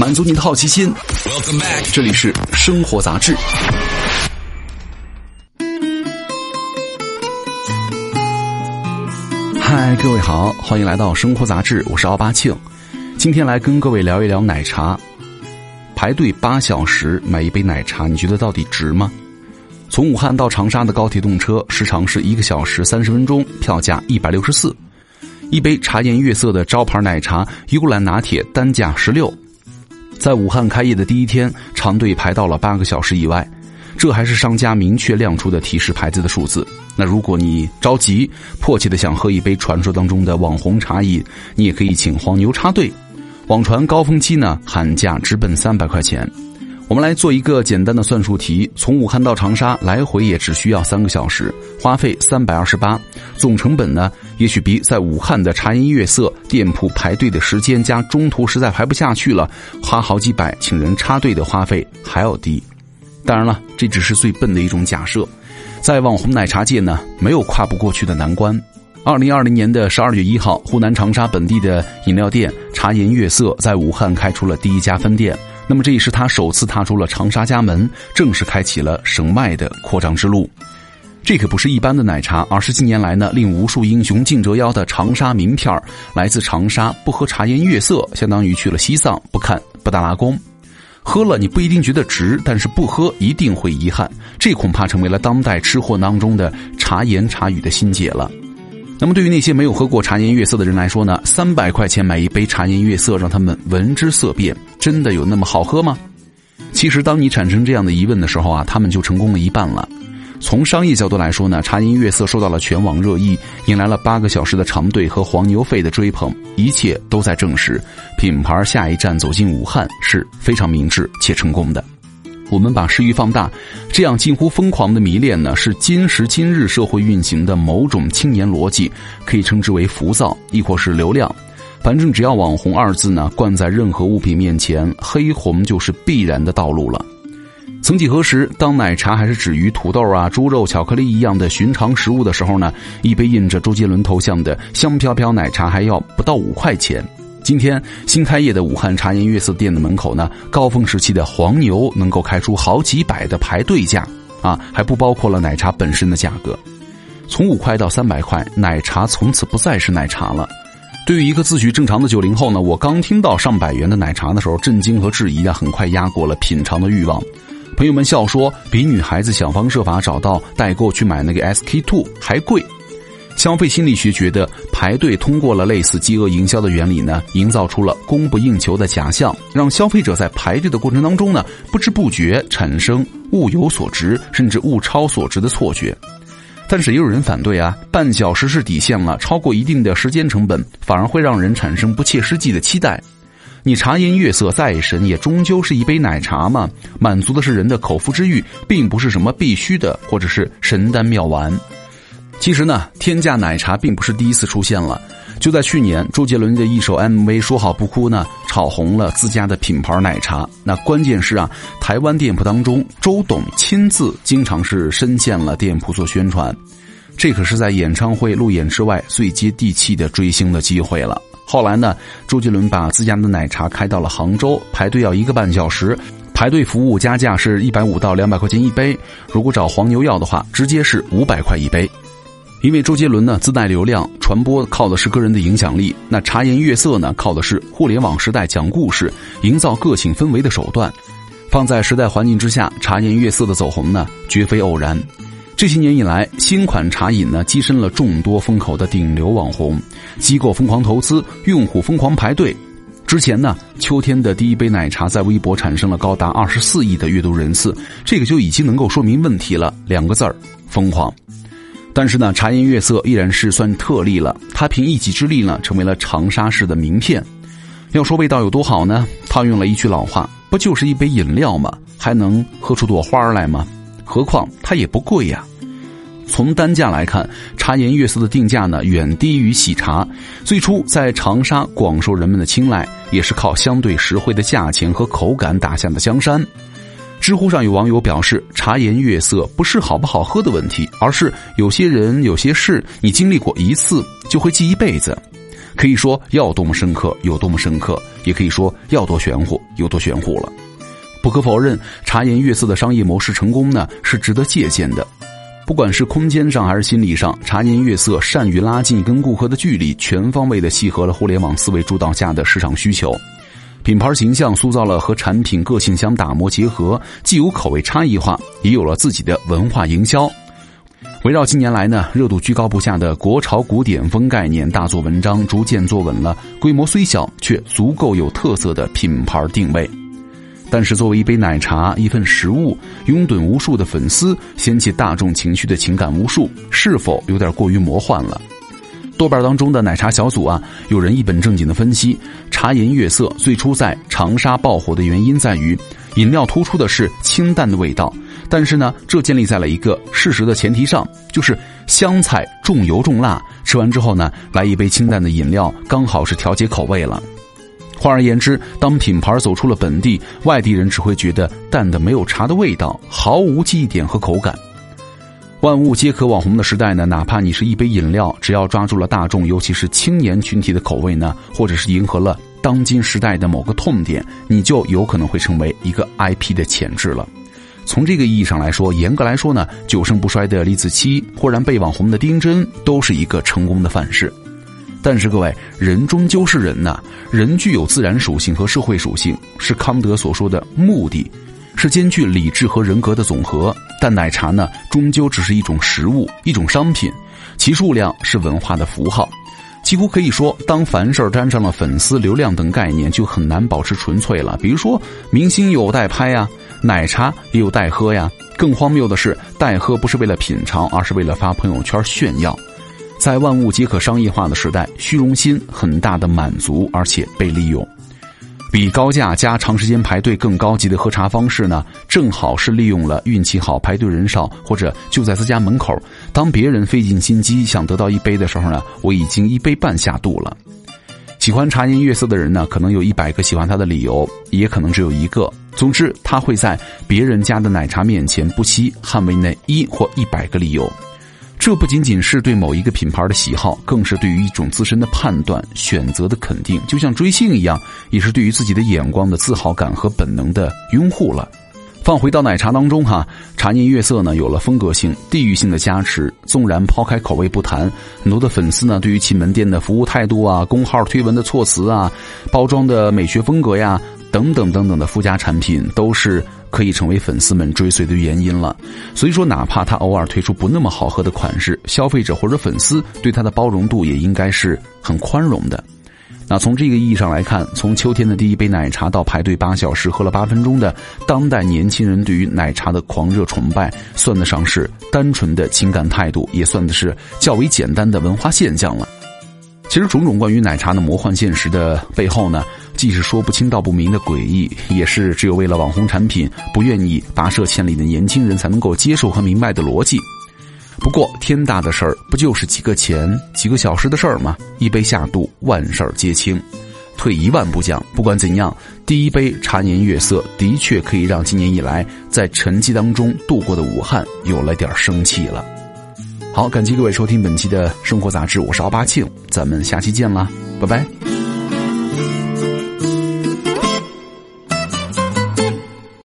满足你的好奇心。这里是生活杂志。嗨，各位好，欢迎来到生活杂志，我是奥巴庆。今天来跟各位聊一聊奶茶。排队八小时买一杯奶茶，你觉得到底值吗？从武汉到长沙的高铁动车时长是一个小时三十分钟，票价一百六十四。一杯茶颜悦色的招牌奶茶幽兰拿铁单价十六。在武汉开业的第一天，长队排到了八个小时以外，这还是商家明确亮出的提示牌子的数字。那如果你着急、迫切的想喝一杯传说当中的网红茶饮，你也可以请黄牛插队。网传高峰期呢，喊价直奔三百块钱。我们来做一个简单的算术题：从武汉到长沙来回也只需要三个小时，花费三百二十八，总成本呢，也许比在武汉的茶颜悦色店铺排队的时间加中途实在排不下去了，花好几百请人插队的花费还要低。当然了，这只是最笨的一种假设，在网红奶茶界呢，没有跨不过去的难关。二零二零年的十二月一号，湖南长沙本地的饮料店茶颜悦色在武汉开出了第一家分店。那么这也是他首次踏出了长沙家门，正式开启了省外的扩张之路。这可不是一般的奶茶，而是近年来呢令无数英雄竞折腰的长沙名片儿来自长沙，不喝茶颜悦色，相当于去了西藏不看布达拉宫。喝了你不一定觉得值，但是不喝一定会遗憾。这恐怕成为了当代吃货当中的茶言茶语的心结了。那么，对于那些没有喝过茶颜悦色的人来说呢？三百块钱买一杯茶颜悦色，让他们闻之色变，真的有那么好喝吗？其实，当你产生这样的疑问的时候啊，他们就成功了一半了。从商业角度来说呢，茶颜悦色受到了全网热议，引来了八个小时的长队和黄牛费的追捧，一切都在证实品牌下一站走进武汉是非常明智且成功的。我们把视域放大，这样近乎疯狂的迷恋呢，是今时今日社会运行的某种青年逻辑，可以称之为浮躁，亦或是流量。反正只要“网红”二字呢冠在任何物品面前，黑红就是必然的道路了。曾几何时，当奶茶还是止于土豆啊、猪肉、巧克力一样的寻常食物的时候呢，一杯印着周杰伦头像的香飘飘奶茶还要不到五块钱。今天新开业的武汉茶颜悦色店的门口呢，高峰时期的黄牛能够开出好几百的排队价，啊，还不包括了奶茶本身的价格。从五块到三百块，奶茶从此不再是奶茶了。对于一个自诩正常的九零后呢，我刚听到上百元的奶茶的时候，震惊和质疑啊，很快压过了品尝的欲望。朋友们笑说，比女孩子想方设法找到代购去买那个 SK two 还贵。消费心理学觉得，排队通过了类似饥饿营销的原理呢，营造出了供不应求的假象，让消费者在排队的过程当中呢，不知不觉产生物有所值甚至物超所值的错觉。但是也有人反对啊，半小时是底线了，超过一定的时间成本，反而会让人产生不切实际的期待。你茶颜悦色再神，也终究是一杯奶茶嘛，满足的是人的口腹之欲，并不是什么必须的或者是神丹妙丸。其实呢，天价奶茶并不是第一次出现了。就在去年，周杰伦的一首 MV《说好不哭》呢，炒红了自家的品牌奶茶。那关键是啊，台湾店铺当中，周董亲自经常是深陷了店铺做宣传。这可是在演唱会路演之外最接地气的追星的机会了。后来呢，周杰伦把自家的奶茶开到了杭州，排队要一个半小时，排队服务加价是一百五到两百块钱一杯。如果找黄牛要的话，直接是五百块一杯。因为周杰伦呢自带流量传播，靠的是个人的影响力；那茶颜悦色呢，靠的是互联网时代讲故事、营造个性氛围的手段。放在时代环境之下，茶颜悦色的走红呢，绝非偶然。这些年以来，新款茶饮呢，跻身了众多风口的顶流网红，机构疯狂投资，用户疯狂排队。之前呢，秋天的第一杯奶茶在微博产生了高达二十四亿的阅读人次，这个就已经能够说明问题了，两个字儿：疯狂。但是呢，茶颜悦色依然是算特例了。它凭一己之力呢，成为了长沙市的名片。要说味道有多好呢？套用了一句老话，不就是一杯饮料吗？还能喝出朵花来吗？何况它也不贵呀。从单价来看，茶颜悦色的定价呢，远低于喜茶。最初在长沙广受人们的青睐，也是靠相对实惠的价钱和口感打下的江山。知乎上有网友表示：“茶颜悦色不是好不好喝的问题，而是有些人、有些事，你经历过一次就会记一辈子。可以说要多么深刻有多么深刻，也可以说要多玄乎有多玄乎了。不可否认，茶颜悦色的商业模式成功呢，是值得借鉴的。不管是空间上还是心理上，茶颜悦色善于拉近跟顾客的距离，全方位的契合了互联网思维主导下的市场需求。品牌形象塑造了和产品个性相打磨结合，既有口味差异化，也有了自己的文化营销。围绕近年来呢热度居高不下的国潮古典风概念大做文章，逐渐坐稳了规模虽小却足够有特色的品牌定位。但是，作为一杯奶茶、一份食物，拥趸无数的粉丝，掀起大众情绪的情感无数，是否有点过于魔幻了？豆瓣当中的奶茶小组啊，有人一本正经的分析，茶颜悦色最初在长沙爆火的原因在于，饮料突出的是清淡的味道，但是呢，这建立在了一个事实的前提上，就是湘菜重油重辣，吃完之后呢，来一杯清淡的饮料，刚好是调节口味了。换而言之，当品牌走出了本地，外地人只会觉得淡的没有茶的味道，毫无记忆点和口感。万物皆可网红的时代呢，哪怕你是一杯饮料，只要抓住了大众，尤其是青年群体的口味呢，或者是迎合了当今时代的某个痛点，你就有可能会成为一个 IP 的潜质了。从这个意义上来说，严格来说呢，久盛不衰的李子柒，忽然被网红的丁真，都是一个成功的范式。但是各位，人终究是人呐，人具有自然属性和社会属性，是康德所说的目的，是兼具理智和人格的总和。但奶茶呢，终究只是一种食物，一种商品，其数量是文化的符号。几乎可以说，当凡事沾上了粉丝、流量等概念，就很难保持纯粹了。比如说，明星有代拍呀，奶茶也有代喝呀。更荒谬的是，代喝不是为了品尝，而是为了发朋友圈炫耀。在万物皆可商业化的时代，虚荣心很大的满足，而且被利用。比高价加长时间排队更高级的喝茶方式呢，正好是利用了运气好、排队人少，或者就在自家门口。当别人费尽心机想得到一杯的时候呢，我已经一杯半下肚了。喜欢茶颜悦色的人呢，可能有一百个喜欢他的理由，也可能只有一个。总之，他会在别人家的奶茶面前不惜捍卫那一或一百个理由。这不仅仅是对某一个品牌的喜好，更是对于一种自身的判断、选择的肯定，就像追星一样，也是对于自己的眼光的自豪感和本能的拥护了。放回到奶茶当中哈，茶颜悦色呢有了风格性、地域性的加持。纵然抛开口味不谈，很多的粉丝呢对于其门店的服务态度啊、公号推文的措辞啊、包装的美学风格呀等等等等的附加产品，都是。可以成为粉丝们追随的原因了，所以说，哪怕他偶尔推出不那么好喝的款式，消费者或者粉丝对他的包容度也应该是很宽容的。那从这个意义上来看，从秋天的第一杯奶茶到排队八小时喝了八分钟的当代年轻人对于奶茶的狂热崇拜，算得上是单纯的情感态度，也算得是较为简单的文化现象了。其实，种种关于奶茶的魔幻现实的背后呢？既是说不清道不明的诡异，也是只有为了网红产品不愿意跋涉千里的年轻人才能够接受和明白的逻辑。不过天大的事儿不就是几个钱、几个小时的事儿吗？一杯下肚，万事儿皆清。退一万步讲，不管怎样，第一杯茶颜悦色的确可以让今年以来在沉寂当中度过的武汉有了点生气了。好，感谢各位收听本期的生活杂志，我是奥巴庆，咱们下期见啦，拜拜。